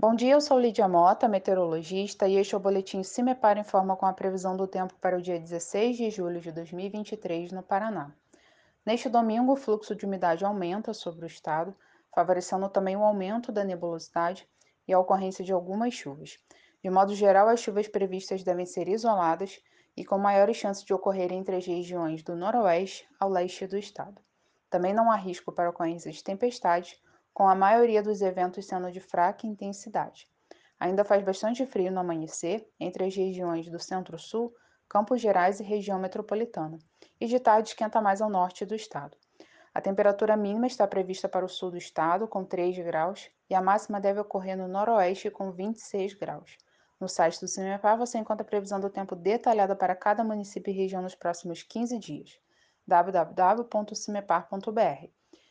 Bom dia, eu sou Lídia Mota, meteorologista, e este é o boletim CIMEPAR informa com a previsão do tempo para o dia 16 de julho de 2023 no Paraná. Neste domingo, o fluxo de umidade aumenta sobre o estado, favorecendo também o aumento da nebulosidade e a ocorrência de algumas chuvas. De modo geral, as chuvas previstas devem ser isoladas e com maiores chances de ocorrer entre as regiões do noroeste ao leste do estado. Também não há risco para ocorrência de tempestades com a maioria dos eventos sendo de fraca intensidade. Ainda faz bastante frio no amanhecer, entre as regiões do Centro-Sul, Campos Gerais e região metropolitana, e de tarde esquenta mais ao norte do estado. A temperatura mínima está prevista para o sul do estado, com 3 graus, e a máxima deve ocorrer no noroeste, com 26 graus. No site do CIMEPAR você encontra a previsão do tempo detalhada para cada município e região nos próximos 15 dias. www.cimepar.br